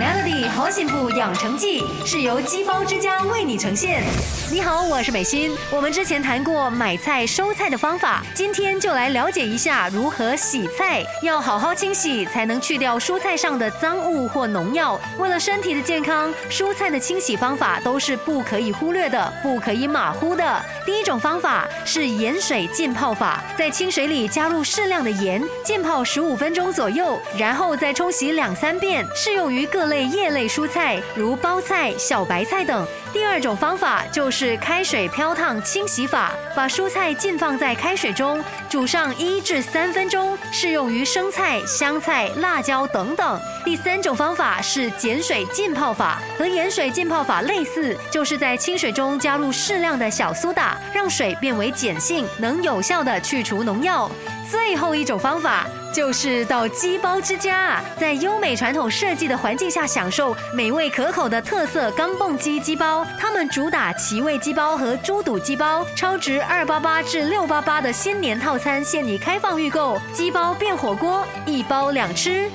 Melody 好幸福养成记是由鸡包之家为你呈现。你好，我是美心。我们之前谈过买菜收菜的方法，今天就来了解一下如何洗菜。要好好清洗，才能去掉蔬菜上的脏物或农药。为了身体的健康，蔬菜的清洗方法都是不可以忽略的，不可以马虎的。第一种方法是盐水浸泡法，在清水里加入适量的盐，浸泡十五分钟左右，然后再冲洗两三遍，适用于各。各类叶类蔬菜，如包菜、小白菜等。第二种方法就是开水漂烫清洗法，把蔬菜浸放在开水中，煮上一至三分钟，适用于生菜、香菜、辣椒等等。第三种方法是碱水浸泡法，和盐水浸泡法类似，就是在清水中加入适量的小苏打，让水变为碱性，能有效的去除农药。最后一种方法就是到鸡煲之家，在优美传统设计的环境下享受美味可口的特色钢蹦鸡鸡煲。他们主打奇味鸡煲和猪肚鸡煲，超值二八八至六八八的新年套餐现已开放预购，鸡煲变火锅，一包两吃。